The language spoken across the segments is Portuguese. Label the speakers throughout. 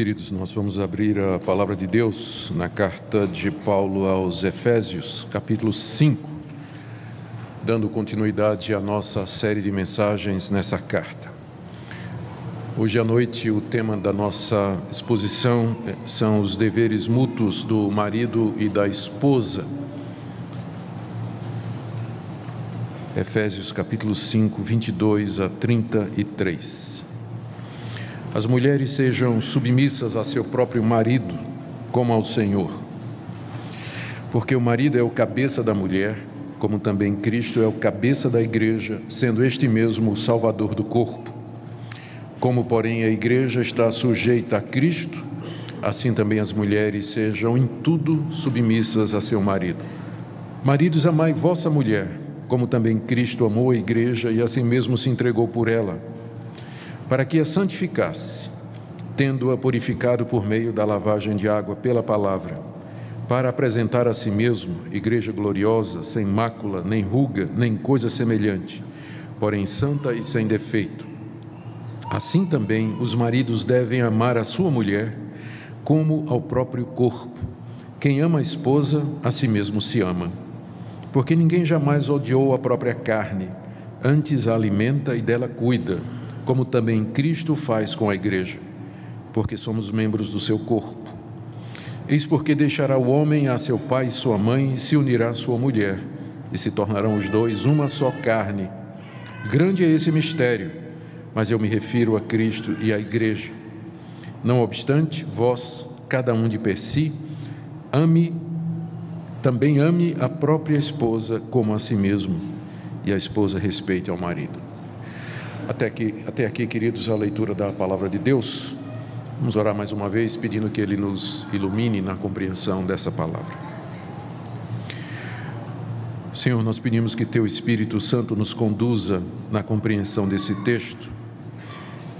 Speaker 1: Queridos, nós vamos abrir a palavra de Deus na carta de Paulo aos Efésios, capítulo 5, dando continuidade à nossa série de mensagens nessa carta. Hoje à noite, o tema da nossa exposição são os deveres mútuos do marido e da esposa. Efésios capítulo 5, 22 a 33. As mulheres sejam submissas a seu próprio marido, como ao Senhor. Porque o marido é o cabeça da mulher, como também Cristo é o cabeça da igreja, sendo este mesmo o salvador do corpo. Como, porém, a igreja está sujeita a Cristo, assim também as mulheres sejam em tudo submissas a seu marido. Maridos, amai vossa mulher, como também Cristo amou a igreja e assim mesmo se entregou por ela para que a santificasse, tendo-a purificado por meio da lavagem de água pela palavra, para apresentar a si mesmo igreja gloriosa, sem mácula, nem ruga, nem coisa semelhante, porém santa e sem defeito. Assim também os maridos devem amar a sua mulher como ao próprio corpo. Quem ama a esposa, a si mesmo se ama. Porque ninguém jamais odiou a própria carne, antes a alimenta e dela cuida como também Cristo faz com a igreja, porque somos membros do seu corpo. Eis porque deixará o homem a seu pai e sua mãe e se unirá à sua mulher, e se tornarão os dois uma só carne. Grande é esse mistério, mas eu me refiro a Cristo e à igreja. Não obstante, vós, cada um de per si, ame, também ame a própria esposa como a si mesmo, e a esposa respeite ao marido. Até aqui, até aqui, queridos, a leitura da palavra de Deus. Vamos orar mais uma vez, pedindo que Ele nos ilumine na compreensão dessa palavra. Senhor, nós pedimos que Teu Espírito Santo nos conduza na compreensão desse texto.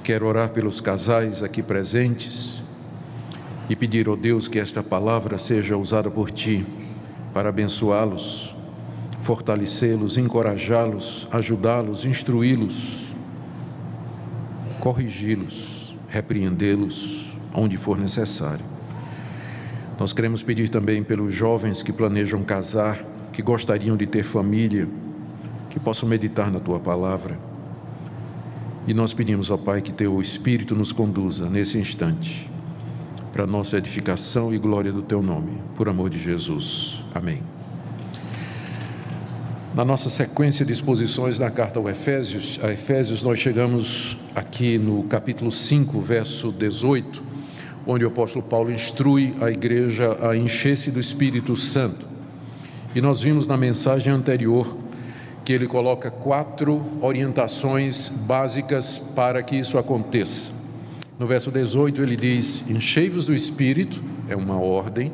Speaker 1: Quero orar pelos casais aqui presentes e pedir, ó oh Deus, que esta palavra seja usada por Ti para abençoá-los, fortalecê-los, encorajá-los, ajudá-los, instruí-los corrigi-los, repreendê-los onde for necessário. Nós queremos pedir também pelos jovens que planejam casar, que gostariam de ter família, que possam meditar na tua palavra. E nós pedimos, ó Pai, que teu Espírito nos conduza nesse instante, para nossa edificação e glória do teu nome, por amor de Jesus. Amém. Na nossa sequência de exposições na carta ao Efésios, a Efésios, nós chegamos aqui no capítulo 5, verso 18, onde o apóstolo Paulo instrui a igreja a encher-se do Espírito Santo. E nós vimos na mensagem anterior que ele coloca quatro orientações básicas para que isso aconteça. No verso 18 ele diz: Enchei-vos do Espírito, é uma ordem.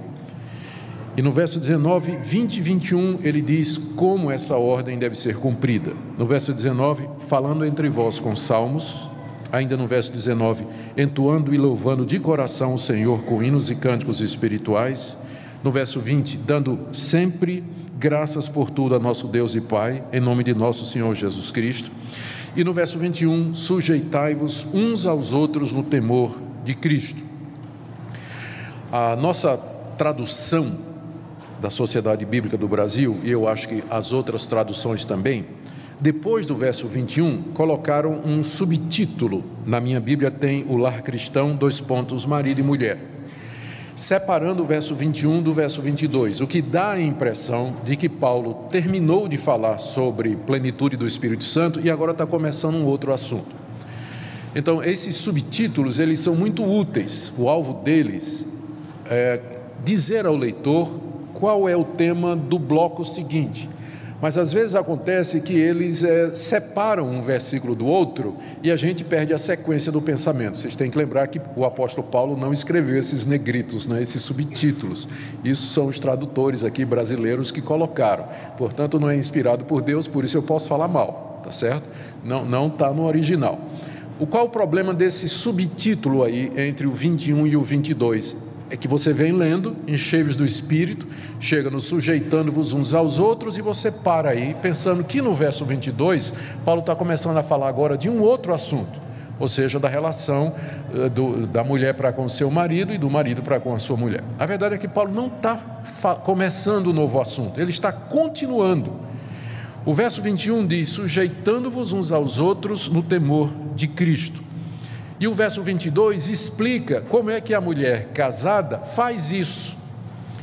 Speaker 1: E no verso 19, 20 e 21, ele diz como essa ordem deve ser cumprida. No verso 19, falando entre vós com salmos, ainda no verso 19, entoando e louvando de coração o Senhor com hinos e cânticos espirituais. No verso 20, dando sempre graças por tudo a nosso Deus e Pai, em nome de nosso Senhor Jesus Cristo. E no verso 21, sujeitai-vos uns aos outros no temor de Cristo. A nossa tradução da Sociedade Bíblica do Brasil, e eu acho que as outras traduções também, depois do verso 21, colocaram um subtítulo. Na minha Bíblia tem o lar cristão, dois pontos, marido e mulher. Separando o verso 21 do verso 22, o que dá a impressão de que Paulo terminou de falar sobre plenitude do Espírito Santo e agora está começando um outro assunto. Então, esses subtítulos, eles são muito úteis. O alvo deles é dizer ao leitor qual é o tema do bloco seguinte. Mas às vezes acontece que eles é, separam um versículo do outro e a gente perde a sequência do pensamento. Vocês têm que lembrar que o apóstolo Paulo não escreveu esses negritos, né, esses subtítulos. Isso são os tradutores aqui brasileiros que colocaram. Portanto, não é inspirado por Deus, por isso eu posso falar mal, tá certo? Não está no original. O qual o problema desse subtítulo aí entre o 21 e o 22? É que você vem lendo, enchei-vos do Espírito, chega no sujeitando-vos uns aos outros, e você para aí, pensando que no verso 22, Paulo está começando a falar agora de um outro assunto, ou seja, da relação uh, do, da mulher para com seu marido e do marido para com a sua mulher. A verdade é que Paulo não está começando um novo assunto, ele está continuando. O verso 21 diz: sujeitando-vos uns aos outros no temor de Cristo. E o verso 22 explica como é que a mulher casada faz isso.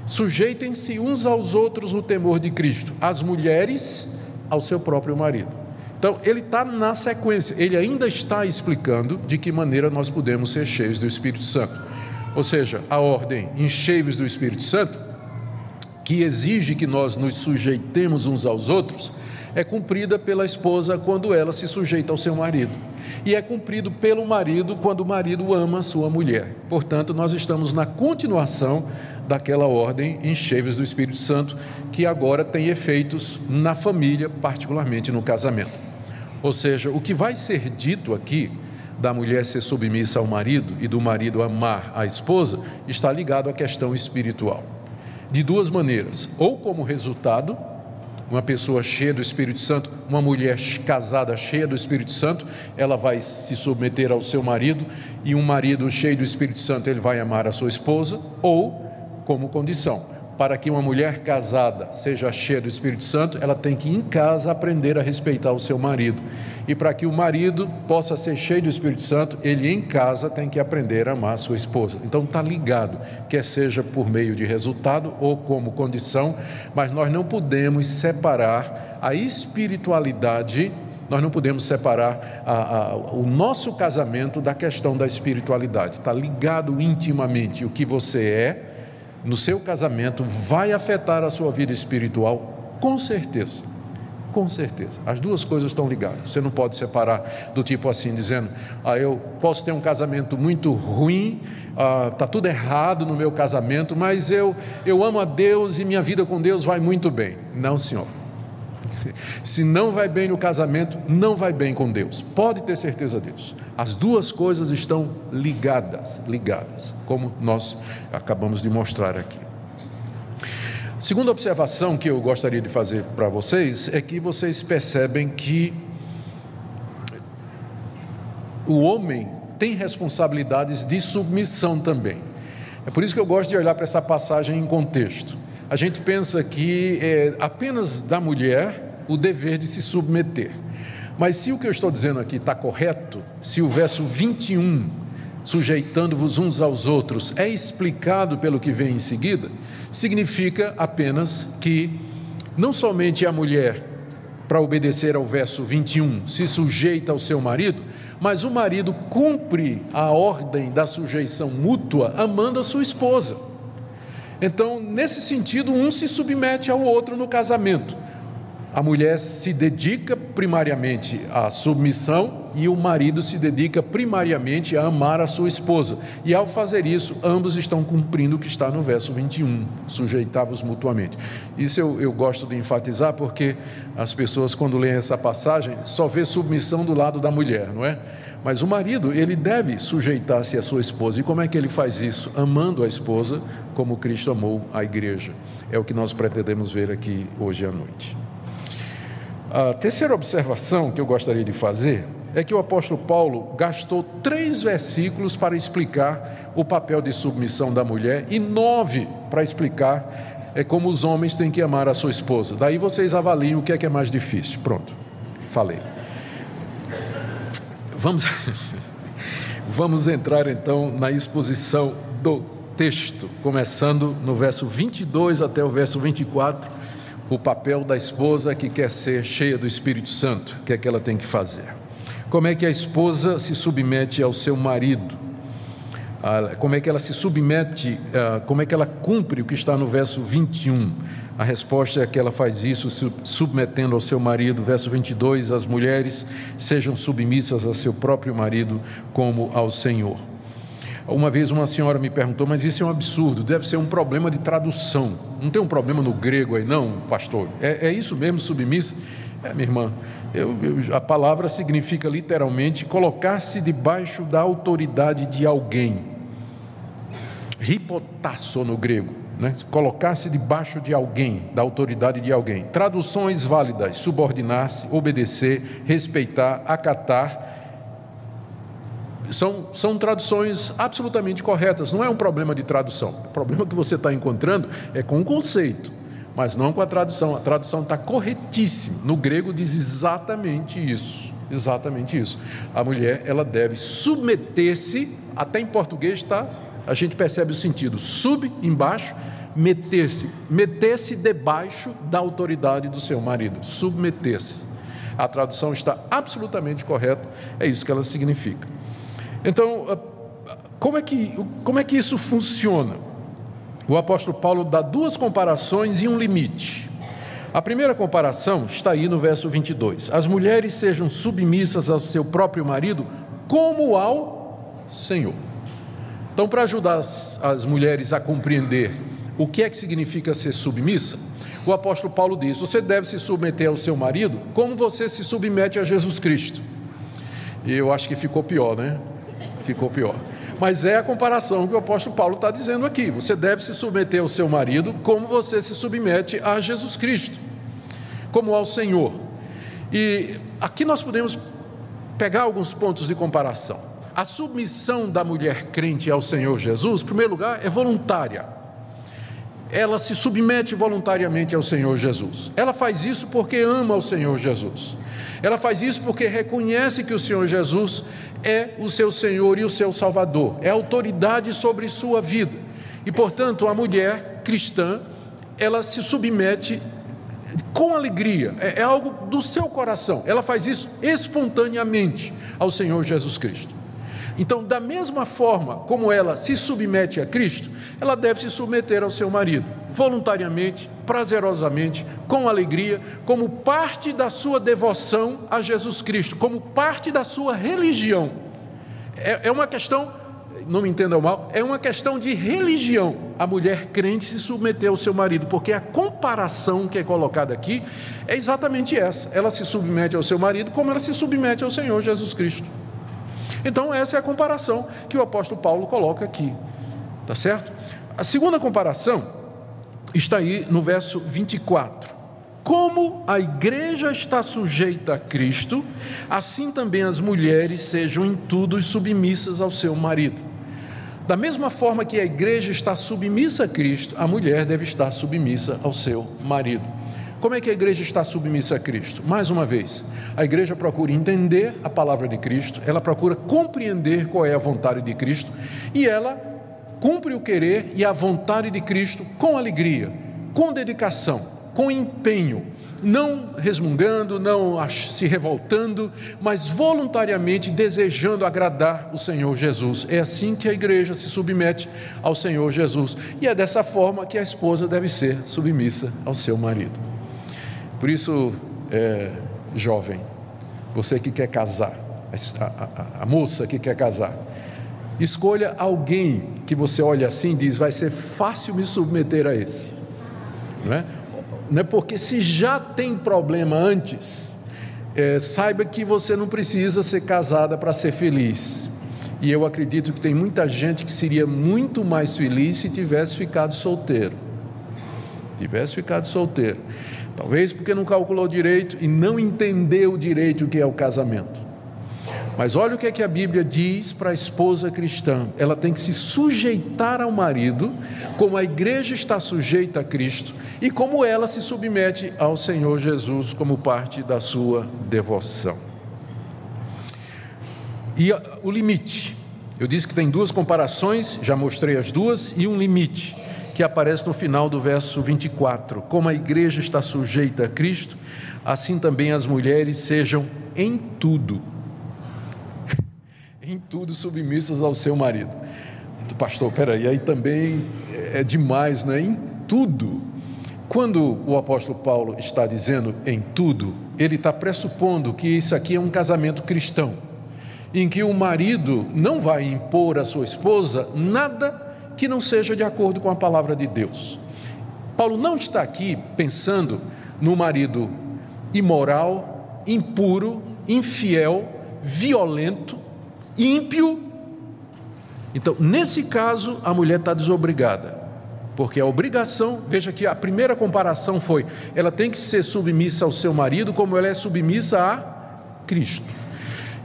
Speaker 1: Sujeitem-se uns aos outros no temor de Cristo, as mulheres ao seu próprio marido. Então, ele está na sequência, ele ainda está explicando de que maneira nós podemos ser cheios do Espírito Santo. Ou seja, a ordem encheios do Espírito Santo, que exige que nós nos sujeitemos uns aos outros, é cumprida pela esposa quando ela se sujeita ao seu marido e é cumprido pelo marido quando o marido ama sua mulher. Portanto, nós estamos na continuação daquela ordem encheios do Espírito Santo, que agora tem efeitos na família, particularmente no casamento. Ou seja, o que vai ser dito aqui da mulher ser submissa ao marido e do marido amar a esposa está ligado à questão espiritual. De duas maneiras, ou como resultado uma pessoa cheia do Espírito Santo, uma mulher casada cheia do Espírito Santo, ela vai se submeter ao seu marido, e um marido cheio do Espírito Santo, ele vai amar a sua esposa, ou como condição, para que uma mulher casada seja cheia do Espírito Santo, ela tem que em casa aprender a respeitar o seu marido. E para que o marido possa ser cheio do Espírito Santo, ele em casa tem que aprender a amar a sua esposa. Então está ligado, quer seja por meio de resultado ou como condição, mas nós não podemos separar a espiritualidade nós não podemos separar a, a, o nosso casamento da questão da espiritualidade. Está ligado intimamente o que você é no seu casamento vai afetar a sua vida espiritual, com certeza. Com certeza. As duas coisas estão ligadas. Você não pode separar do tipo assim, dizendo: ah, eu posso ter um casamento muito ruim, está ah, tá tudo errado no meu casamento, mas eu, eu amo a Deus e minha vida com Deus vai muito bem. Não, senhor. Se não vai bem no casamento, não vai bem com Deus. Pode ter certeza disso. As duas coisas estão ligadas, ligadas, como nós acabamos de mostrar aqui. Segunda observação que eu gostaria de fazer para vocês é que vocês percebem que o homem tem responsabilidades de submissão também. É por isso que eu gosto de olhar para essa passagem em contexto. A gente pensa que é apenas da mulher o dever de se submeter. Mas se o que eu estou dizendo aqui está correto, se o verso 21, sujeitando-vos uns aos outros, é explicado pelo que vem em seguida, significa apenas que não somente a mulher, para obedecer ao verso 21, se sujeita ao seu marido, mas o marido cumpre a ordem da sujeição mútua amando a sua esposa. Então, nesse sentido, um se submete ao outro no casamento a mulher se dedica primariamente à submissão e o marido se dedica primariamente a amar a sua esposa. E ao fazer isso, ambos estão cumprindo o que está no verso 21, sujeitavos mutuamente. Isso eu, eu gosto de enfatizar porque as pessoas, quando leem essa passagem, só vê submissão do lado da mulher, não é? Mas o marido, ele deve sujeitar-se à sua esposa. E como é que ele faz isso? Amando a esposa como Cristo amou a igreja. É o que nós pretendemos ver aqui hoje à noite. A terceira observação que eu gostaria de fazer é que o apóstolo Paulo gastou três versículos para explicar o papel de submissão da mulher e nove para explicar é como os homens têm que amar a sua esposa. Daí vocês avaliam o que é que é mais difícil. Pronto, falei. Vamos, vamos entrar então na exposição do texto, começando no verso 22 até o verso 24 o papel da esposa que quer ser cheia do Espírito Santo, o que é que ela tem que fazer? Como é que a esposa se submete ao seu marido? Ah, como é que ela se submete, ah, como é que ela cumpre o que está no verso 21? A resposta é que ela faz isso submetendo ao seu marido. Verso 22: as mulheres sejam submissas a seu próprio marido como ao Senhor. Uma vez uma senhora me perguntou, mas isso é um absurdo, deve ser um problema de tradução. Não tem um problema no grego aí, não, pastor? É, é isso mesmo, submissa? É, minha irmã, eu, eu, a palavra significa literalmente colocar-se debaixo da autoridade de alguém. Ripotasso no grego, né? colocar-se debaixo de alguém, da autoridade de alguém. Traduções válidas: subordinar-se, obedecer, respeitar, acatar São, são traduções absolutamente corretas, não é um problema de tradução. O problema que você está encontrando é com o conceito, mas não com a tradução. A tradução está corretíssima. No grego diz exatamente isso. Exatamente isso. A mulher ela deve submeter-se, até em português está, a gente percebe o sentido, sub embaixo, meter-se, meter-se debaixo da autoridade do seu marido, submeter-se. A tradução está absolutamente correta, é isso que ela significa. Então, como é que, como é que isso funciona? O apóstolo Paulo dá duas comparações e um limite. A primeira comparação está aí no verso 22. As mulheres sejam submissas ao seu próprio marido, como ao Senhor. Então, para ajudar as, as mulheres a compreender o que é que significa ser submissa, o apóstolo Paulo diz: você deve se submeter ao seu marido como você se submete a Jesus Cristo. E eu acho que ficou pior, né? Ficou pior. Mas é a comparação que o apóstolo Paulo está dizendo aqui. Você deve se submeter ao seu marido como você se submete a Jesus Cristo, como ao Senhor. E aqui nós podemos pegar alguns pontos de comparação. A submissão da mulher crente ao Senhor Jesus, em primeiro lugar, é voluntária ela se submete voluntariamente ao Senhor Jesus. Ela faz isso porque ama o Senhor Jesus. Ela faz isso porque reconhece que o Senhor Jesus é o seu Senhor e o seu Salvador, é autoridade sobre sua vida. E, portanto, a mulher cristã, ela se submete com alegria, é, é algo do seu coração. Ela faz isso espontaneamente ao Senhor Jesus Cristo. Então, da mesma forma como ela se submete a Cristo, ela deve se submeter ao seu marido, voluntariamente, prazerosamente, com alegria, como parte da sua devoção a Jesus Cristo, como parte da sua religião. É, é uma questão, não me entendam mal, é uma questão de religião. A mulher crente se submeter ao seu marido, porque a comparação que é colocada aqui é exatamente essa. Ela se submete ao seu marido como ela se submete ao Senhor Jesus Cristo. Então, essa é a comparação que o apóstolo Paulo coloca aqui. Tá certo? A segunda comparação está aí no verso 24. Como a igreja está sujeita a Cristo, assim também as mulheres sejam em tudo submissas ao seu marido. Da mesma forma que a igreja está submissa a Cristo, a mulher deve estar submissa ao seu marido. Como é que a igreja está submissa a Cristo? Mais uma vez, a igreja procura entender a palavra de Cristo, ela procura compreender qual é a vontade de Cristo e ela cumpre o querer e a vontade de Cristo com alegria, com dedicação, com empenho, não resmungando, não se revoltando, mas voluntariamente desejando agradar o Senhor Jesus. É assim que a igreja se submete ao Senhor Jesus e é dessa forma que a esposa deve ser submissa ao seu marido. Por isso, é, jovem, você que quer casar, a, a, a moça que quer casar, escolha alguém que você olha assim e diz: vai ser fácil me submeter a esse. Não é? Não é porque se já tem problema antes, é, saiba que você não precisa ser casada para ser feliz. E eu acredito que tem muita gente que seria muito mais feliz se tivesse ficado solteiro. Tivesse ficado solteiro. Talvez porque não calculou direito e não entendeu direito o que é o casamento. Mas olha o que é que a Bíblia diz para a esposa cristã: ela tem que se sujeitar ao marido, como a igreja está sujeita a Cristo e como ela se submete ao Senhor Jesus como parte da sua devoção. E o limite. Eu disse que tem duas comparações, já mostrei as duas, e um limite que aparece no final do verso 24. Como a igreja está sujeita a Cristo, assim também as mulheres sejam em tudo, em tudo submissas ao seu marido. Pastor, peraí, aí também é demais, não é? Em tudo. Quando o apóstolo Paulo está dizendo em tudo, ele está pressupondo que isso aqui é um casamento cristão, em que o marido não vai impor à sua esposa nada que não seja de acordo com a palavra de Deus. Paulo não está aqui pensando no marido imoral, impuro, infiel, violento, ímpio. Então, nesse caso, a mulher está desobrigada, porque a obrigação, veja que a primeira comparação foi: ela tem que ser submissa ao seu marido, como ela é submissa a Cristo.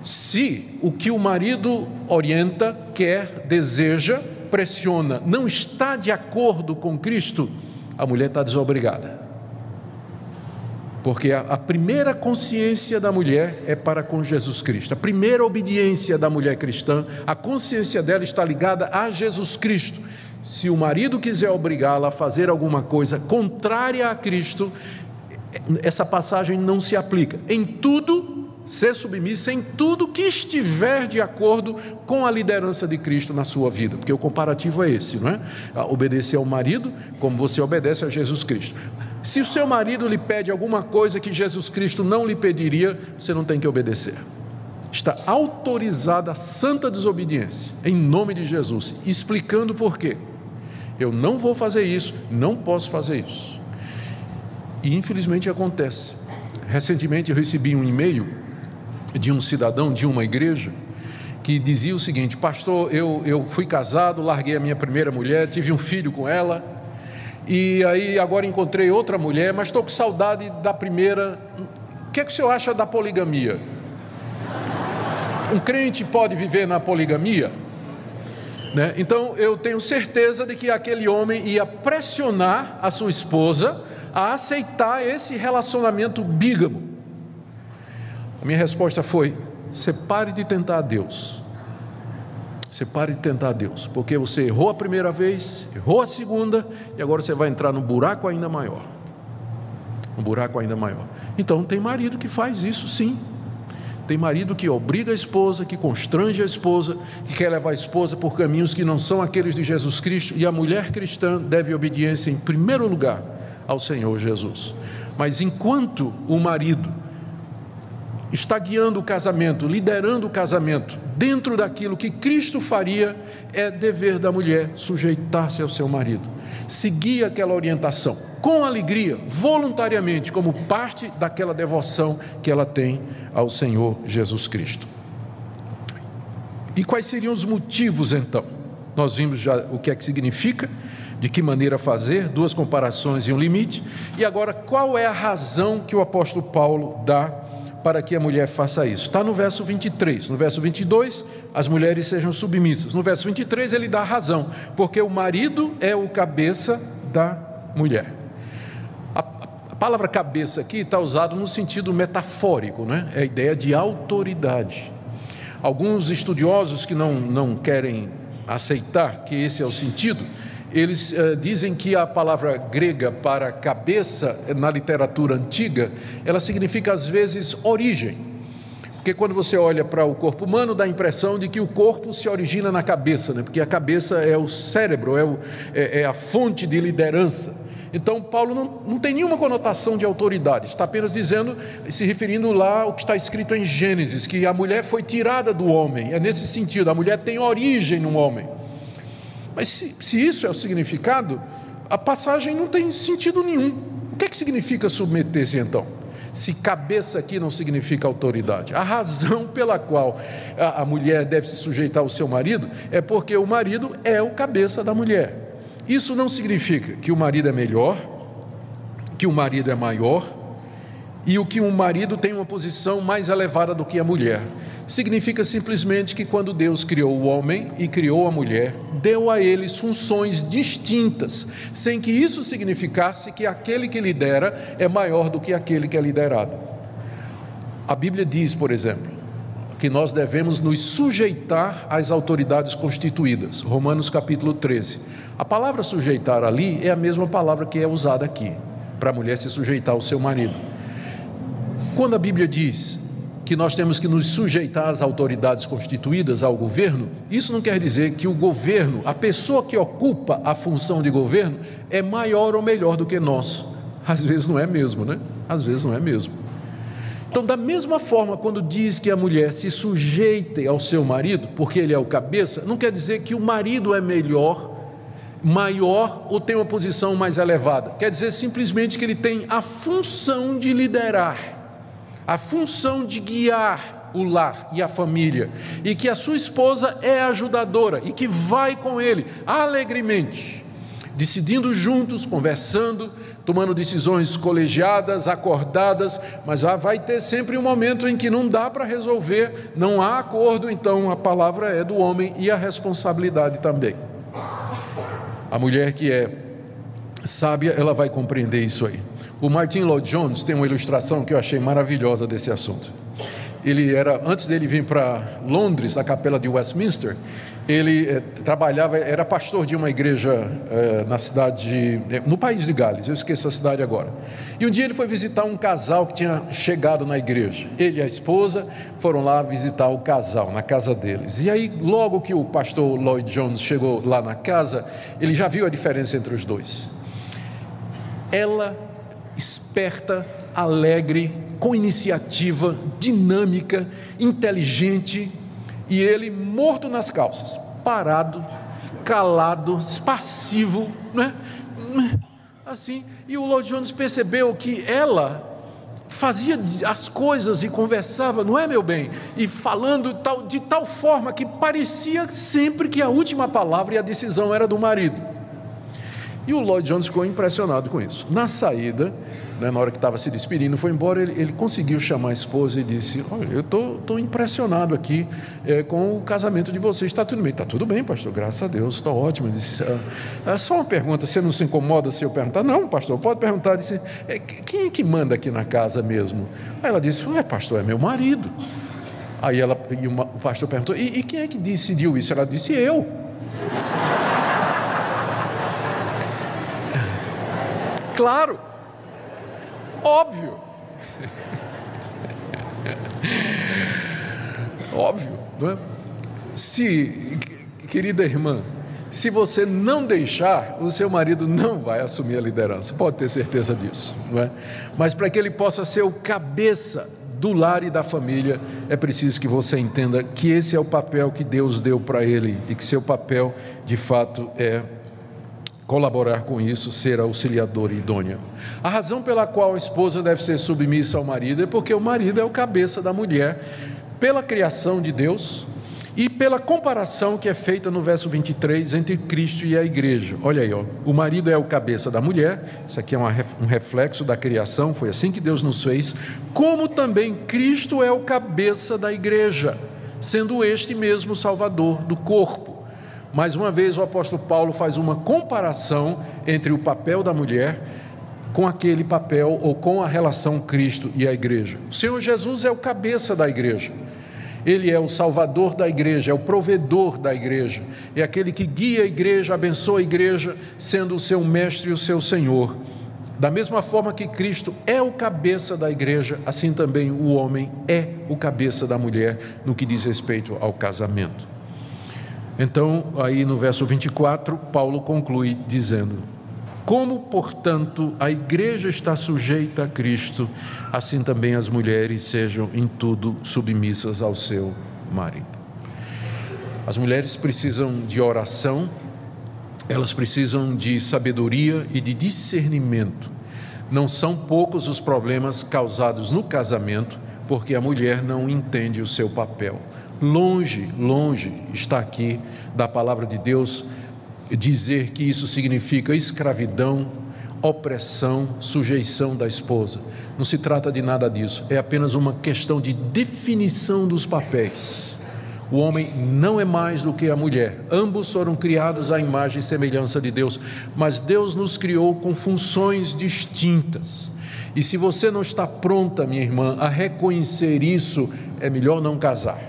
Speaker 1: Se o que o marido orienta, quer, deseja, pressiona, não está de acordo com Cristo, a mulher está desobrigada. Porque a, primeira consciência da mulher é para com Jesus Cristo. A primeira obediência da mulher cristã, a consciência dela está ligada a Jesus Cristo. Se o marido quiser obrigá-la a fazer alguma coisa contrária a Cristo, essa passagem não se aplica. Em tudo, ser submissa em tudo que estiver de acordo com a liderança de Cristo na sua vida, porque o comparativo é esse, não é? Obedecer ao marido como você obedece a Jesus Cristo. Se o seu marido lhe pede alguma coisa que Jesus Cristo não lhe pediria, você não tem que obedecer. Está autorizada a santa desobediência, em nome de Jesus, explicando por quê. Eu não vou fazer isso, não posso fazer isso. E infelizmente acontece. Recentemente eu recebi um e-mail de um cidadão de uma igreja que dizia o seguinte: Pastor, eu, eu fui casado, larguei a minha primeira mulher, tive um filho com ela, e aí agora encontrei outra mulher, mas estou com saudade da primeira. O que é que o senhor acha da poligamia? Um crente pode viver na poligamia? Né? Então eu tenho certeza de que aquele homem ia pressionar a sua esposa a aceitar esse relacionamento bígamo. A minha resposta foi: pare de tentar Deus. Você pare de tentar Deus, porque você errou a primeira vez, errou a segunda, e agora você vai entrar num buraco ainda maior. Um buraco ainda maior. Então, tem marido que faz isso sim. Tem marido que obriga a esposa, que constrange a esposa, que quer levar a esposa por caminhos que não são aqueles de Jesus Cristo, e a mulher cristã deve obediência em primeiro lugar ao Senhor Jesus. Mas enquanto o marido está guiando o casamento, liderando o casamento, dentro daquilo que Cristo faria, é dever da mulher sujeitar-se ao seu marido, seguir aquela orientação, com alegria, voluntariamente, como parte daquela devoção que ela tem ao Senhor Jesus Cristo. E quais seriam os motivos então? Nós vimos já o que é que significa, de que maneira fazer, duas comparações e um limite, e agora qual é a razão que o apóstolo Paulo dá para que a mulher faça isso. Está no verso 23. No verso 22, as mulheres sejam submissas. No verso 23, ele dá razão, porque o marido é o cabeça da mulher. A, a palavra cabeça aqui está usada no sentido metafórico, né? é a ideia de autoridade. Alguns estudiosos que não, não querem aceitar que esse é o sentido, eles uh, dizem que a palavra grega para cabeça na literatura antiga, ela significa às vezes origem. Porque quando você olha para o corpo humano, dá a impressão de que o corpo se origina na cabeça, né? porque a cabeça é o cérebro, é, o, é, é a fonte de liderança. Então, Paulo não, não tem nenhuma conotação de autoridade, está apenas dizendo, se referindo lá ao que está escrito em Gênesis, que a mulher foi tirada do homem, é nesse sentido, a mulher tem origem no homem. Mas se, se isso é o significado, a passagem não tem sentido nenhum. O que, é que significa submeter-se então? Se cabeça aqui não significa autoridade. A razão pela qual a, a mulher deve se sujeitar ao seu marido é porque o marido é o cabeça da mulher. Isso não significa que o marido é melhor, que o marido é maior e o que um marido tem uma posição mais elevada do que a mulher significa simplesmente que quando Deus criou o homem e criou a mulher, deu a eles funções distintas, sem que isso significasse que aquele que lidera é maior do que aquele que é liderado. A Bíblia diz, por exemplo, que nós devemos nos sujeitar às autoridades constituídas. Romanos capítulo 13. A palavra sujeitar ali é a mesma palavra que é usada aqui, para a mulher se sujeitar ao seu marido. Quando a Bíblia diz que nós temos que nos sujeitar às autoridades constituídas, ao governo, isso não quer dizer que o governo, a pessoa que ocupa a função de governo, é maior ou melhor do que nós. Às vezes não é mesmo, né? Às vezes não é mesmo. Então, da mesma forma, quando diz que a mulher se sujeite ao seu marido, porque ele é o cabeça, não quer dizer que o marido é melhor, maior ou tem uma posição mais elevada. Quer dizer simplesmente que ele tem a função de liderar a função de guiar o lar e a família, e que a sua esposa é ajudadora e que vai com ele alegremente, decidindo juntos, conversando, tomando decisões colegiadas, acordadas, mas vai ter sempre um momento em que não dá para resolver, não há acordo, então a palavra é do homem e a responsabilidade também. A mulher que é sábia, ela vai compreender isso aí. O Martin Lloyd Jones tem uma ilustração que eu achei maravilhosa desse assunto. Ele era, antes dele vir para Londres, na capela de Westminster, ele eh, trabalhava, era pastor de uma igreja eh, na cidade, de, eh, no país de Gales, eu esqueço a cidade agora. E um dia ele foi visitar um casal que tinha chegado na igreja. Ele e a esposa foram lá visitar o casal, na casa deles. E aí, logo que o pastor Lloyd Jones chegou lá na casa, ele já viu a diferença entre os dois. Ela, esperta, alegre, com iniciativa, dinâmica, inteligente, e ele morto nas calças, parado, calado, passivo, né? Assim, e o Lord Jones percebeu que ela fazia as coisas e conversava, não é meu bem, e falando de tal forma que parecia sempre que a última palavra e a decisão era do marido. E o Lloyd Jones ficou impressionado com isso. Na saída, né, na hora que estava se despedindo, foi embora, ele, ele, conseguiu chamar a esposa e disse: Olha, eu estou impressionado aqui é, com o casamento de vocês. Está tudo bem? Está tudo bem, pastor, graças a Deus, está ótimo. Ele disse: ah, é só uma pergunta, você não se incomoda se eu perguntar? Não, pastor, pode perguntar. Ele disse: é, Quem é que manda aqui na casa mesmo? Aí ela disse: É, pastor, é meu marido. Aí ela, e uma, o pastor perguntou: e, e quem é que decidiu isso? Ela disse: Eu. Claro, óbvio. óbvio, não é? Se, querida irmã, se você não deixar, o seu marido não vai assumir a liderança, pode ter certeza disso, não é? Mas para que ele possa ser o cabeça do lar e da família, é preciso que você entenda que esse é o papel que Deus deu para ele e que seu papel, de fato, é colaborar com isso, ser auxiliador idônea. A razão pela qual a esposa deve ser submissa ao marido é porque o marido é o cabeça da mulher, pela criação de Deus e pela comparação que é feita no verso 23 entre Cristo e a igreja. Olha aí, ó, o marido é o cabeça da mulher, isso aqui é um reflexo da criação, foi assim que Deus nos fez, como também Cristo é o cabeça da igreja, sendo este mesmo Salvador do corpo. Mais uma vez, o apóstolo Paulo faz uma comparação entre o papel da mulher com aquele papel ou com a relação Cristo e a igreja. O Senhor Jesus é o cabeça da igreja. Ele é o salvador da igreja, é o provedor da igreja, é aquele que guia a igreja, abençoa a igreja, sendo o seu mestre e o seu senhor. Da mesma forma que Cristo é o cabeça da igreja, assim também o homem é o cabeça da mulher no que diz respeito ao casamento. Então, aí no verso 24, Paulo conclui dizendo: Como, portanto, a igreja está sujeita a Cristo, assim também as mulheres sejam em tudo submissas ao seu marido. As mulheres precisam de oração, elas precisam de sabedoria e de discernimento. Não são poucos os problemas causados no casamento porque a mulher não entende o seu papel. Longe, longe está aqui da palavra de Deus dizer que isso significa escravidão, opressão, sujeição da esposa. Não se trata de nada disso, é apenas uma questão de definição dos papéis. O homem não é mais do que a mulher. Ambos foram criados à imagem e semelhança de Deus, mas Deus nos criou com funções distintas. E se você não está pronta, minha irmã, a reconhecer isso, é melhor não casar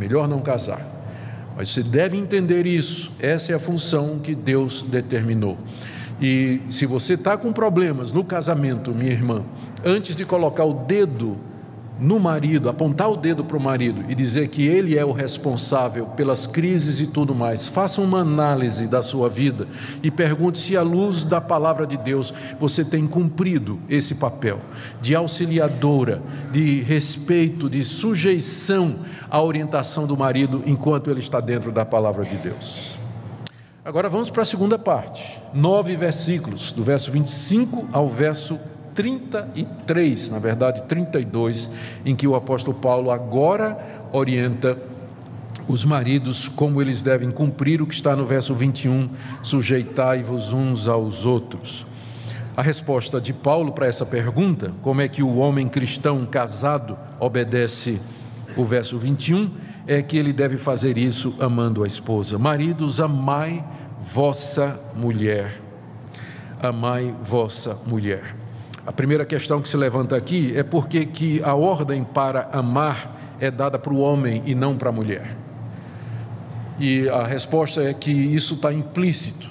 Speaker 1: melhor não casar. Mas você deve entender isso, essa é a função que Deus determinou. E se você está com problemas no casamento, minha irmã, antes de colocar o dedo no marido, apontar o dedo para o marido e dizer que ele é o responsável pelas crises e tudo mais, faça uma análise da sua vida e pergunte se, à luz da palavra de Deus, você tem cumprido esse papel de auxiliadora, de respeito, de sujeição à orientação do marido enquanto ele está dentro da palavra de Deus. Agora vamos para a segunda parte, nove versículos, do verso 25 ao verso 33, na verdade 32, em que o apóstolo Paulo agora orienta os maridos como eles devem cumprir o que está no verso 21, sujeitai-vos uns aos outros. A resposta de Paulo para essa pergunta, como é que o homem cristão casado obedece o verso 21, é que ele deve fazer isso amando a esposa. Maridos, amai vossa mulher. Amai vossa mulher. A primeira questão que se levanta aqui é porque que a ordem para amar é dada para o homem e não para a mulher. E a resposta é que isso está implícito.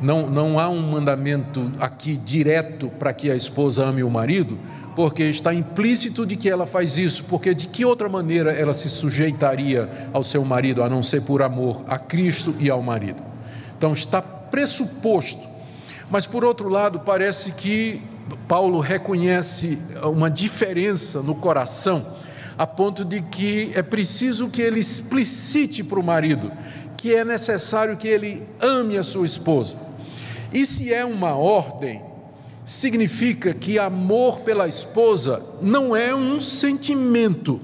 Speaker 1: Não, não há um mandamento aqui direto para que a esposa ame o marido, porque está implícito de que ela faz isso, porque de que outra maneira ela se sujeitaria ao seu marido, a não ser por amor a Cristo e ao marido. Então está pressuposto. Mas por outro lado, parece que Paulo reconhece uma diferença no coração, a ponto de que é preciso que ele explicite para o marido que é necessário que ele ame a sua esposa. E se é uma ordem, significa que amor pela esposa não é um sentimento,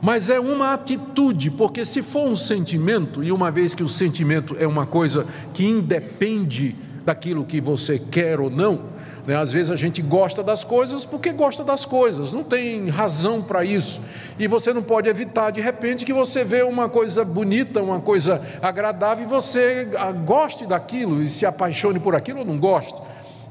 Speaker 1: mas é uma atitude, porque se for um sentimento, e uma vez que o sentimento é uma coisa que independe daquilo que você quer ou não, né? Às vezes a gente gosta das coisas porque gosta das coisas, não tem razão para isso. E você não pode evitar, de repente, que você vê uma coisa bonita, uma coisa agradável, e você ah, goste daquilo e se apaixone por aquilo ou não goste.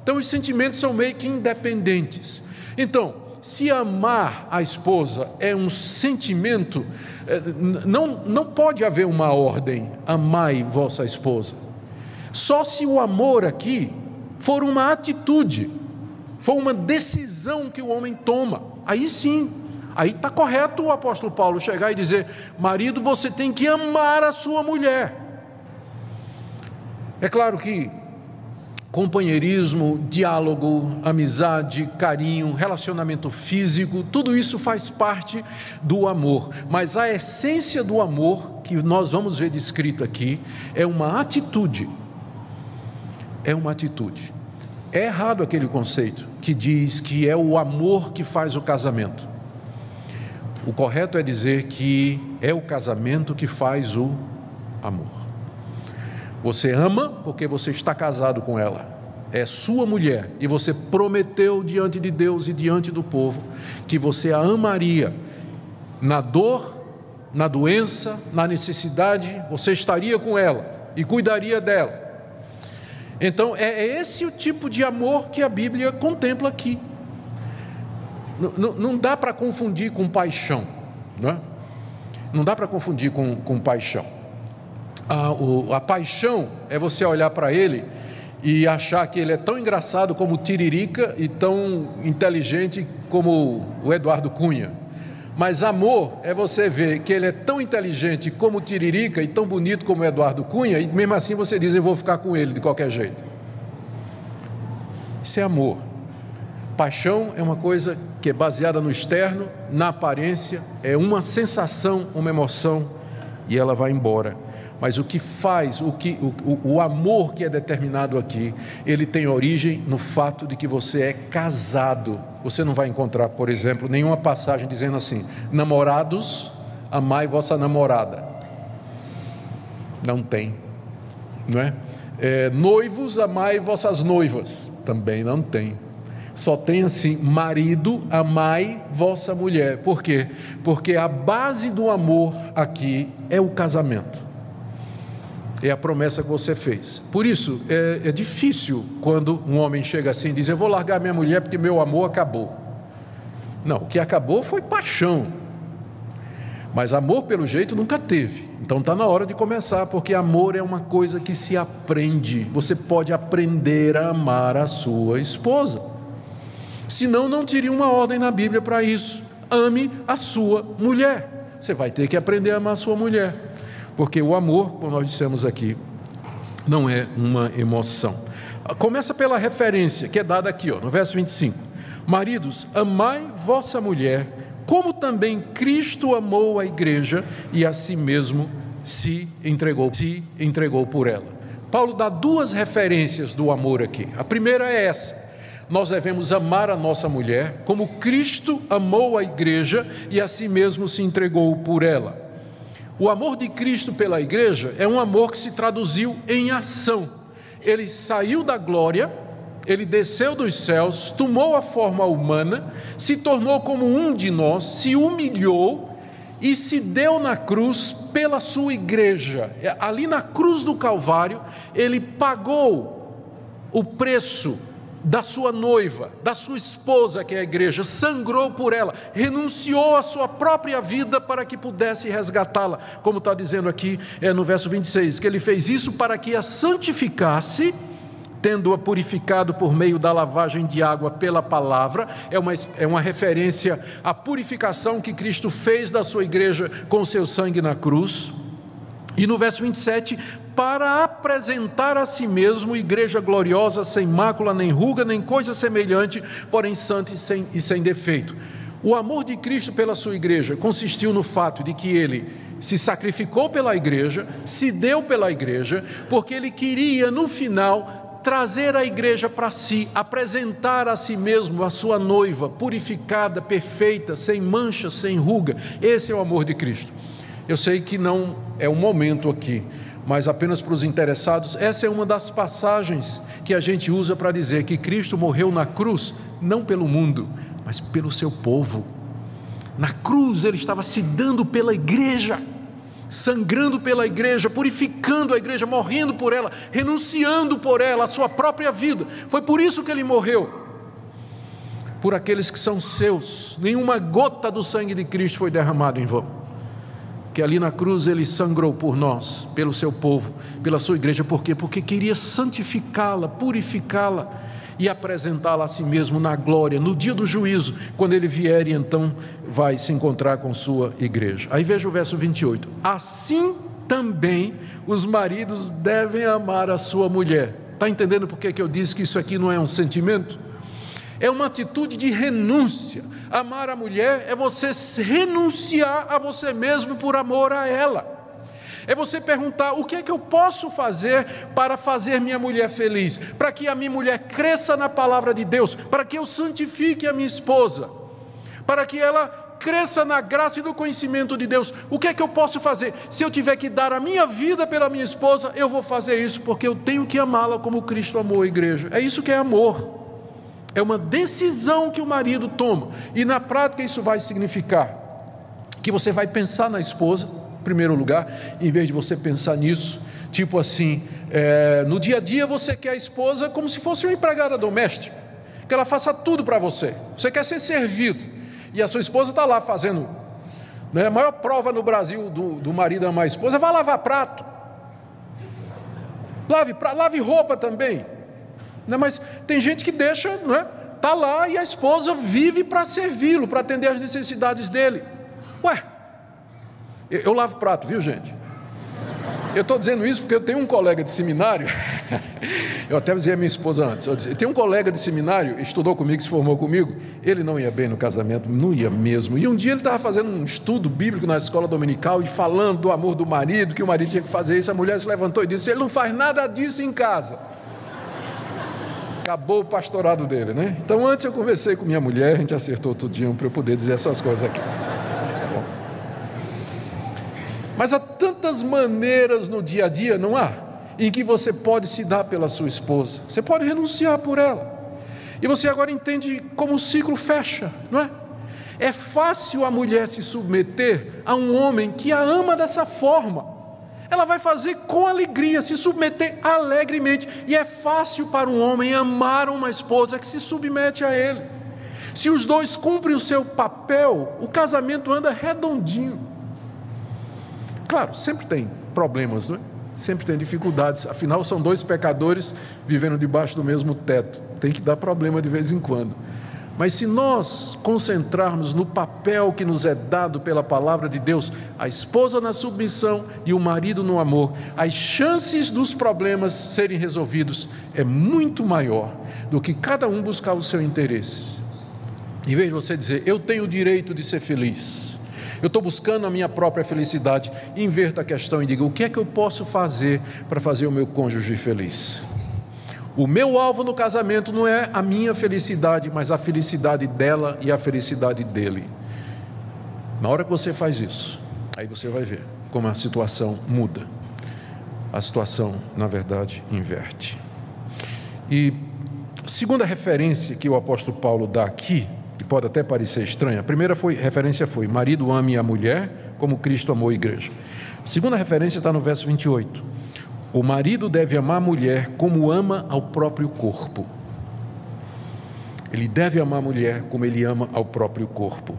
Speaker 1: Então os sentimentos são meio que independentes. Então, se amar a esposa é um sentimento, eh, não, não pode haver uma ordem, amai vossa esposa. Só se o amor aqui for uma atitude, for uma decisão que o homem toma, aí sim, aí está correto o apóstolo Paulo chegar e dizer: marido, você tem que amar a sua mulher. É claro que companheirismo, diálogo, amizade, carinho, relacionamento físico, tudo isso faz parte do amor. Mas a essência do amor, que nós vamos ver descrito aqui, é uma atitude é uma atitude. É errado aquele conceito que diz que é o amor que faz o casamento. O correto é dizer que é o casamento que faz o amor. Você ama porque você está casado com ela. É sua mulher e você prometeu diante de Deus e diante do povo que você a amaria na dor, na doença, na necessidade, você estaria com ela e cuidaria dela. Então, é esse o tipo de amor que a Bíblia contempla aqui. Não, não dá para confundir com paixão, não é? Não dá para confundir com, com paixão. A, o, a paixão é você olhar para ele e achar que ele é tão engraçado como Tiririca e tão inteligente como o Eduardo Cunha. Mas amor é você ver que ele é tão inteligente como Tiririca e tão bonito como Eduardo Cunha, e mesmo assim você diz: Eu vou ficar com ele de qualquer jeito. Isso é amor. Paixão é uma coisa que é baseada no externo, na aparência, é uma sensação, uma emoção, e ela vai embora. Mas o que faz, o, que, o, o amor que é determinado aqui, ele tem origem no fato de que você é casado. Você não vai encontrar, por exemplo, nenhuma passagem dizendo assim: namorados, amai vossa namorada. Não tem, não é? é noivos, amai vossas noivas. Também não tem. Só tem assim: marido, amai vossa mulher. Por quê? Porque a base do amor aqui é o casamento é a promessa que você fez. Por isso, é, é difícil quando um homem chega assim e diz: Eu vou largar minha mulher porque meu amor acabou. Não, o que acabou foi paixão. Mas amor, pelo jeito, nunca teve. Então está na hora de começar, porque amor é uma coisa que se aprende. Você pode aprender a amar a sua esposa. Senão, não teria uma ordem na Bíblia para isso. Ame a sua mulher. Você vai ter que aprender a amar a sua mulher. Porque o amor, como nós dissemos aqui, não é uma emoção. Começa pela referência que é dada aqui, ó, no verso 25. Maridos, amai vossa mulher, como também Cristo amou a igreja e a si mesmo se entregou, se entregou por ela. Paulo dá duas referências do amor aqui. A primeira é essa: nós devemos amar a nossa mulher como Cristo amou a igreja e a si mesmo se entregou por ela. O amor de Cristo pela igreja é um amor que se traduziu em ação. Ele saiu da glória, ele desceu dos céus, tomou a forma humana, se tornou como um de nós, se humilhou e se deu na cruz pela sua igreja. É, ali na cruz do Calvário, ele pagou o preço da sua noiva, da sua esposa, que é a igreja, sangrou por ela, renunciou à sua própria vida para que pudesse resgatá-la, como está dizendo aqui é, no verso 26, que ele fez isso para que a santificasse, tendo-a purificado por meio da lavagem de água pela palavra, é uma, é uma referência à purificação que Cristo fez da sua igreja com seu sangue na cruz. E no verso 27, para apresentar a si mesmo igreja gloriosa, sem mácula, nem ruga, nem coisa semelhante, porém santa e sem, e sem defeito. O amor de Cristo pela sua igreja consistiu no fato de que ele se sacrificou pela igreja, se deu pela igreja, porque ele queria no final trazer a igreja para si, apresentar a si mesmo a sua noiva, purificada, perfeita, sem mancha, sem ruga. Esse é o amor de Cristo. Eu sei que não é o momento aqui mas apenas para os interessados, essa é uma das passagens que a gente usa para dizer que Cristo morreu na cruz, não pelo mundo, mas pelo seu povo. Na cruz ele estava se dando pela igreja, sangrando pela igreja, purificando a igreja, morrendo por ela, renunciando por ela a sua própria vida. Foi por isso que ele morreu. Por aqueles que são seus, nenhuma gota do sangue de Cristo foi derramado em vão que ali na cruz ele sangrou por nós, pelo seu povo, pela sua igreja, por quê? Porque queria santificá-la, purificá-la e apresentá-la a si mesmo na glória, no dia do juízo, quando ele vier e então vai se encontrar com sua igreja. Aí veja o verso 28. Assim também os maridos devem amar a sua mulher. Está entendendo por que eu disse que isso aqui não é um sentimento? É uma atitude de renúncia Amar a mulher é você renunciar a você mesmo por amor a ela. É você perguntar: o que é que eu posso fazer para fazer minha mulher feliz? Para que a minha mulher cresça na palavra de Deus, para que eu santifique a minha esposa, para que ela cresça na graça e no conhecimento de Deus. O que é que eu posso fazer? Se eu tiver que dar a minha vida pela minha esposa, eu vou fazer isso, porque eu tenho que amá-la como Cristo amou a igreja. É isso que é amor. É uma decisão que o marido toma. E na prática isso vai significar que você vai pensar na esposa, em primeiro lugar, em vez de você pensar nisso, tipo assim, é, no dia a dia você quer a esposa como se fosse uma empregada doméstica, que ela faça tudo para você. Você quer ser servido. E a sua esposa está lá fazendo. Né, a maior prova no Brasil do, do marido amar a esposa é vai lavar prato. Lave, lave roupa também. Né? Mas tem gente que deixa, não é? Tá lá e a esposa vive para servi-lo, para atender as necessidades dele. Ué, eu, eu lavo prato, viu gente? Eu estou dizendo isso porque eu tenho um colega de seminário, eu até dizia a minha esposa antes, eu, disse, um colega de seminário, estudou comigo, se formou comigo, ele não ia bem no casamento, não ia mesmo. E um dia ele estava fazendo um estudo bíblico na escola dominical e falando do amor do marido, que o marido tinha que fazer isso, a mulher se levantou e disse: ele não faz nada disso em casa. Acabou o pastorado dele, né? Então, antes eu conversei com minha mulher, a gente acertou tudinho para eu poder dizer essas coisas aqui. Mas há tantas maneiras no dia a dia, não há? Em que você pode se dar pela sua esposa, você pode renunciar por ela. E você agora entende como o ciclo fecha, não é? É fácil a mulher se submeter a um homem que a ama dessa forma ela vai fazer com alegria, se submeter alegremente. E é fácil para um homem amar uma esposa que se submete a ele. Se os dois cumprem o seu papel, o casamento anda redondinho. Claro, sempre tem problemas, não é? Sempre tem dificuldades, afinal são dois pecadores vivendo debaixo do mesmo teto. Tem que dar problema de vez em quando. Mas se nós concentrarmos no papel que nos é dado pela palavra de Deus, a esposa na submissão e o marido no amor, as chances dos problemas serem resolvidos é muito maior do que cada um buscar o seu interesse. Em vez de você dizer, eu tenho o direito de ser feliz, eu estou buscando a minha própria felicidade, inverta a questão e diga, o que é que eu posso fazer para fazer o meu cônjuge feliz? O meu alvo no casamento não é a minha felicidade, mas a felicidade dela e a felicidade dele. Na hora que você faz isso, aí você vai ver como a situação muda. A situação, na verdade, inverte. E segunda referência que o apóstolo Paulo dá aqui, que pode até parecer estranha, a primeira foi, referência foi: marido ame a mulher como Cristo amou a igreja. A segunda referência está no verso 28. O marido deve amar a mulher como ama ao próprio corpo. Ele deve amar a mulher como ele ama ao próprio corpo.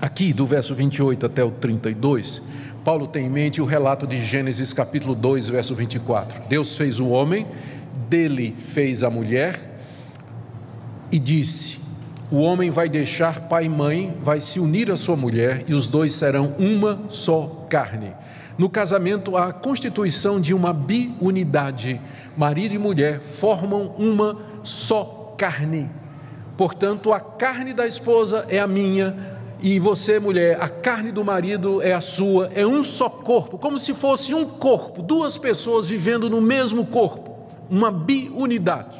Speaker 1: Aqui, do verso 28 até o 32, Paulo tem em mente o relato de Gênesis capítulo 2, verso 24. Deus fez o homem, dele fez a mulher e disse: O homem vai deixar pai e mãe, vai se unir à sua mulher e os dois serão uma só carne. No casamento, há a constituição de uma biunidade. Marido e mulher formam uma só carne. Portanto, a carne da esposa é a minha, e você, mulher, a carne do marido é a sua, é um só corpo, como se fosse um corpo, duas pessoas vivendo no mesmo corpo, uma biunidade.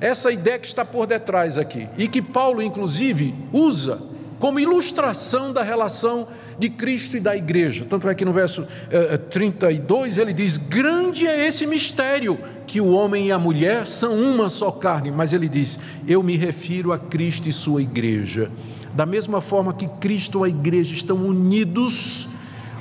Speaker 1: Essa ideia que está por detrás aqui, e que Paulo, inclusive, usa como ilustração da relação de Cristo e da igreja. Tanto é que no verso eh, 32 ele diz: Grande é esse mistério, que o homem e a mulher são uma só carne. Mas ele diz: Eu me refiro a Cristo e sua igreja. Da mesma forma que Cristo e a igreja estão unidos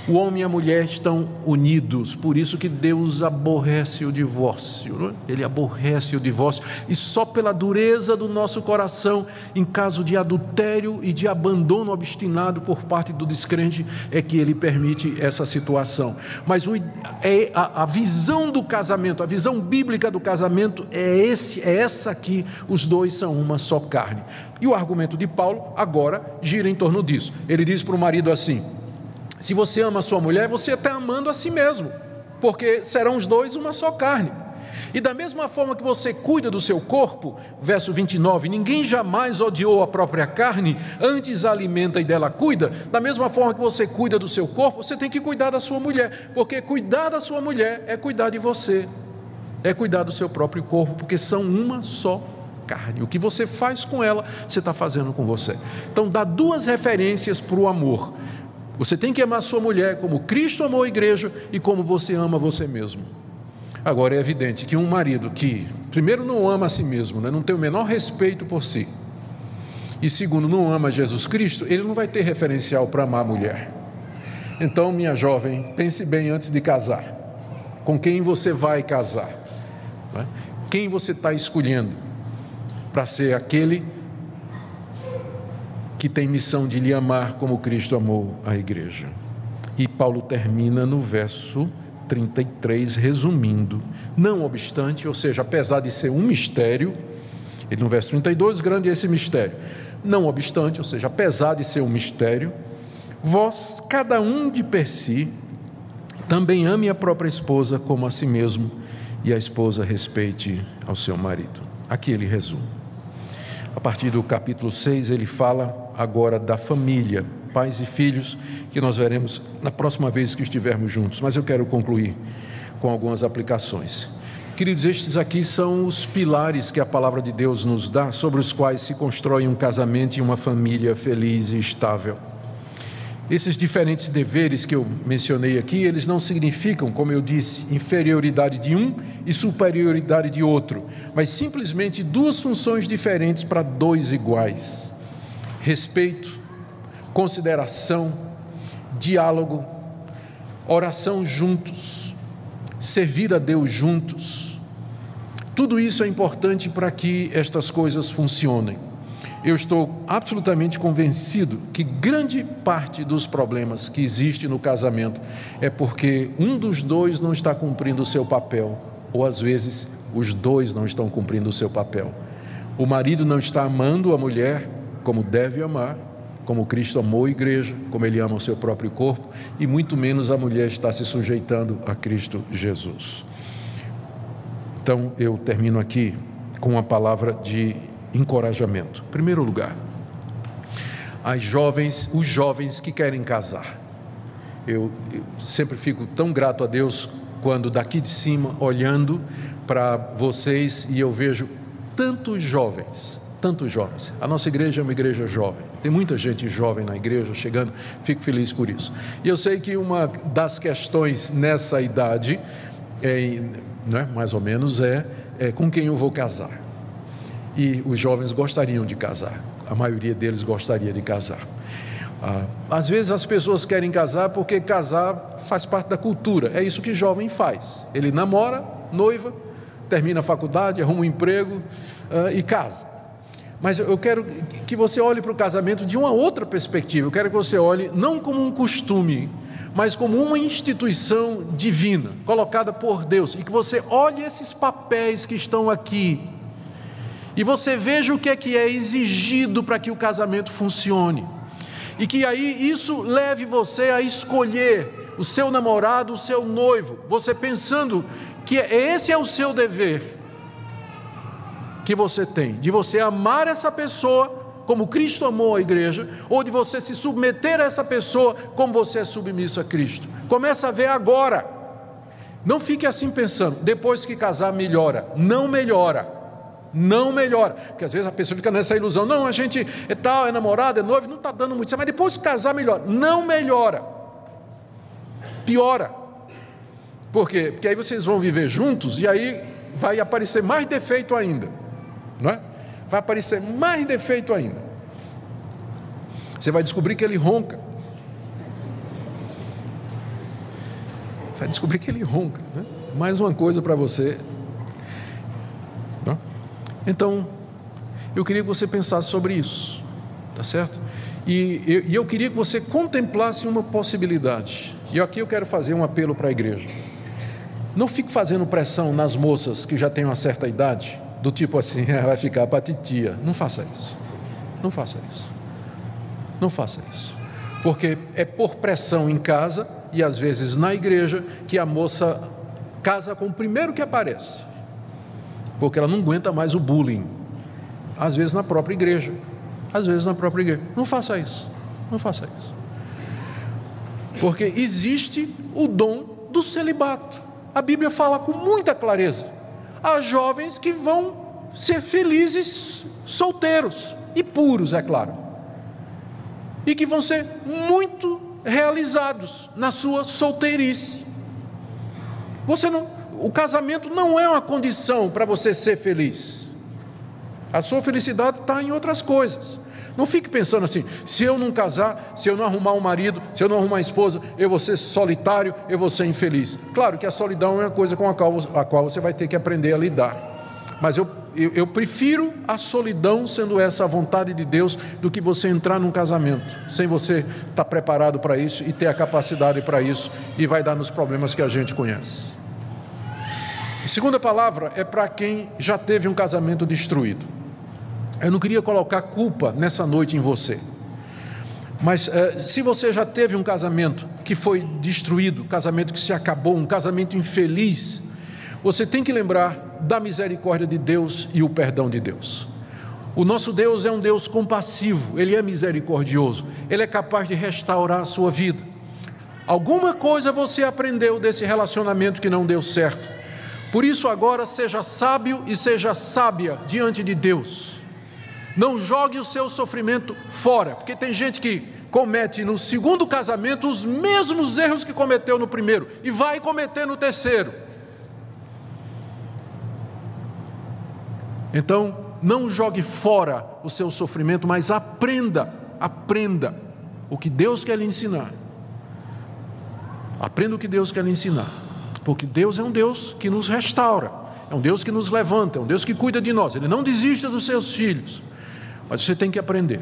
Speaker 1: o homem e a mulher estão unidos, por isso que Deus aborrece o divórcio, é? ele aborrece o divórcio, e só pela dureza do nosso coração, em caso de adultério e de abandono obstinado por parte do descrente, é que ele permite essa situação. Mas o, é a, a visão do casamento, a visão bíblica do casamento é, esse, é essa aqui: os dois são uma só carne. E o argumento de Paulo agora gira em torno disso. Ele diz para o marido assim: se você ama a sua mulher, você está amando a si mesmo, porque serão os dois uma só carne. E da mesma forma que você cuida do seu corpo, verso 29, ninguém jamais odiou a própria carne, antes alimenta e dela cuida. Da mesma forma que você cuida do seu corpo, você tem que cuidar da sua mulher, porque cuidar da sua mulher é cuidar de você, é cuidar do seu próprio corpo, porque são uma só carne. O que você faz com ela, você está fazendo com você. Então, dá duas referências para o amor. Você tem que amar sua mulher como Cristo amou a igreja e como você ama você mesmo. Agora é evidente que um marido que, primeiro, não ama a si mesmo, né? não tem o menor respeito por si, e segundo, não ama Jesus Cristo, ele não vai ter referencial para amar a mulher. Então, minha jovem, pense bem antes de casar. Com quem você vai casar? Né? Quem você está escolhendo para ser aquele que tem missão de lhe amar como Cristo amou a igreja. E Paulo termina no verso 33, resumindo: não obstante, ou seja, apesar de ser um mistério, ele no verso 32, grande é esse mistério. Não obstante, ou seja, apesar de ser um mistério, vós, cada um de per si, também ame a própria esposa como a si mesmo, e a esposa respeite ao seu marido. Aqui ele resume. A partir do capítulo 6, ele fala agora da família, pais e filhos, que nós veremos na próxima vez que estivermos juntos. Mas eu quero concluir com algumas aplicações. Queridos, estes aqui são os pilares que a palavra de Deus nos dá, sobre os quais se constrói um casamento e uma família feliz e estável. Esses diferentes deveres que eu mencionei aqui, eles não significam, como eu disse, inferioridade de um e superioridade de outro, mas simplesmente duas funções diferentes para dois iguais respeito, consideração, diálogo, oração juntos, servir a Deus juntos. Tudo isso é importante para que estas coisas funcionem. Eu estou absolutamente convencido que grande parte dos problemas que existe no casamento é porque um dos dois não está cumprindo o seu papel, ou às vezes os dois não estão cumprindo o seu papel. O marido não está amando a mulher como deve amar, como Cristo amou a igreja, como ele ama o seu próprio corpo, e muito menos a mulher está se sujeitando a Cristo Jesus. Então eu termino aqui com uma palavra de encorajamento. Em primeiro lugar, as jovens, os jovens que querem casar. Eu, eu sempre fico tão grato a Deus quando daqui de cima, olhando para vocês, e eu vejo tantos jovens tantos jovens. A nossa igreja é uma igreja jovem. Tem muita gente jovem na igreja chegando, fico feliz por isso. E eu sei que uma das questões nessa idade, é, né, mais ou menos, é, é com quem eu vou casar. E os jovens gostariam de casar, a maioria deles gostaria de casar. Ah, às vezes as pessoas querem casar porque casar faz parte da cultura, é isso que jovem faz. Ele namora, noiva, termina a faculdade, arruma um emprego ah, e casa. Mas eu quero que você olhe para o casamento de uma outra perspectiva. Eu quero que você olhe não como um costume, mas como uma instituição divina, colocada por Deus. E que você olhe esses papéis que estão aqui. E você veja o que é que é exigido para que o casamento funcione. E que aí isso leve você a escolher o seu namorado, o seu noivo, você pensando que esse é o seu dever que você tem, de você amar essa pessoa como Cristo amou a igreja, ou de você se submeter a essa pessoa como você é submisso a Cristo. Começa a ver agora. Não fique assim pensando, depois que casar melhora. Não melhora. Não melhora. Porque às vezes a pessoa fica nessa ilusão, não, a gente é tal, é namorado, é noivo, não está dando muito certo, mas depois que casar melhora. Não melhora. Piora. Por quê? Porque aí vocês vão viver juntos e aí vai aparecer mais defeito ainda não é? Vai aparecer mais defeito ainda. Você vai descobrir que ele ronca. Vai descobrir que ele ronca. Né? Mais uma coisa para você. Não? Então, eu queria que você pensasse sobre isso, tá certo? E e eu queria que você contemplasse uma possibilidade. E aqui eu quero fazer um apelo para a igreja. Não fique fazendo pressão nas moças que já têm uma certa idade do tipo assim, vai ficar para titia. Não faça isso. Não faça isso. Não faça isso. Porque é por pressão em casa e às vezes na igreja que a moça casa com o primeiro que aparece. Porque ela não aguenta mais o bullying. Às vezes na própria igreja. Às vezes na própria igreja. Não faça isso. Não faça isso. Porque existe o dom do celibato. A Bíblia fala com muita clareza a jovens que vão ser felizes solteiros e puros, é claro. E que vão ser muito realizados na sua solteirice. Você não, o casamento não é uma condição para você ser feliz. A sua felicidade está em outras coisas. Não fique pensando assim: se eu não casar, se eu não arrumar um marido, se eu não arrumar uma esposa, eu vou ser solitário, eu vou ser infeliz. Claro que a solidão é uma coisa com a qual, a qual você vai ter que aprender a lidar. Mas eu, eu, eu, prefiro a solidão sendo essa a vontade de Deus do que você entrar num casamento sem você estar tá preparado para isso e ter a capacidade para isso e vai dar nos problemas que a gente conhece. A segunda palavra é para quem já teve um casamento destruído. Eu não queria colocar culpa nessa noite em você. Mas eh, se você já teve um casamento que foi destruído, casamento que se acabou, um casamento infeliz, você tem que lembrar da misericórdia de Deus e o perdão de Deus. O nosso Deus é um Deus compassivo, ele é misericordioso, ele é capaz de restaurar a sua vida. Alguma coisa você aprendeu desse relacionamento que não deu certo. Por isso, agora, seja sábio e seja sábia diante de Deus. Não jogue o seu sofrimento fora, porque tem gente que comete no segundo casamento os mesmos erros que cometeu no primeiro e vai cometer no terceiro. Então, não jogue fora o seu sofrimento, mas aprenda, aprenda o que Deus quer lhe ensinar. Aprenda o que Deus quer lhe ensinar, porque Deus é um Deus que nos restaura, é um Deus que nos levanta, é um Deus que cuida de nós, Ele não desiste dos seus filhos. Mas você tem que aprender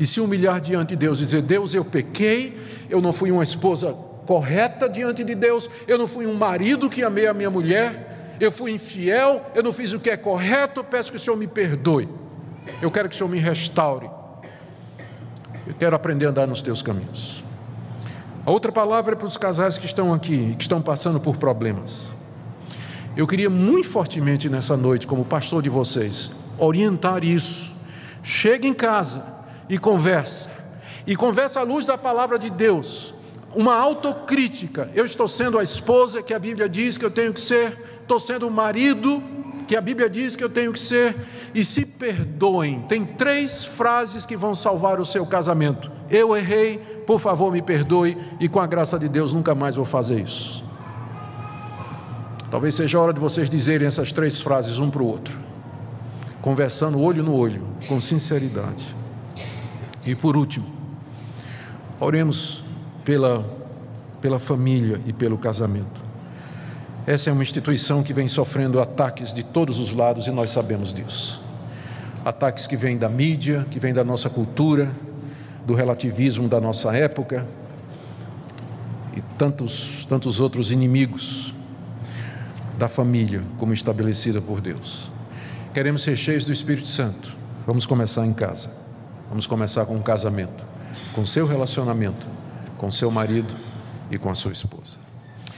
Speaker 1: e se humilhar diante de Deus, dizer: Deus, eu pequei, eu não fui uma esposa correta diante de Deus, eu não fui um marido que amei a minha mulher, eu fui infiel, eu não fiz o que é correto, peço que o Senhor me perdoe. Eu quero que o Senhor me restaure. Eu quero aprender a andar nos teus caminhos. A outra palavra é para os casais que estão aqui, que estão passando por problemas. Eu queria muito fortemente nessa noite, como pastor de vocês, orientar isso Chega em casa e conversa. E conversa à luz da palavra de Deus. Uma autocrítica. Eu estou sendo a esposa que a Bíblia diz que eu tenho que ser, estou sendo o marido que a Bíblia diz que eu tenho que ser, e se perdoem. Tem três frases que vão salvar o seu casamento. Eu errei, por favor me perdoe, e com a graça de Deus nunca mais vou fazer isso. Talvez seja a hora de vocês dizerem essas três frases um para o outro, conversando olho no olho, com sinceridade. E por último, oremos pela, pela família e pelo casamento. Essa é uma instituição que vem sofrendo ataques de todos os lados e nós sabemos disso. Ataques que vêm da mídia, que vêm da nossa cultura, do relativismo da nossa época e tantos, tantos outros inimigos da família como estabelecida por Deus. Queremos ser cheios do Espírito Santo. Vamos começar em casa. Vamos começar com o casamento, com seu relacionamento, com seu marido e com a sua esposa.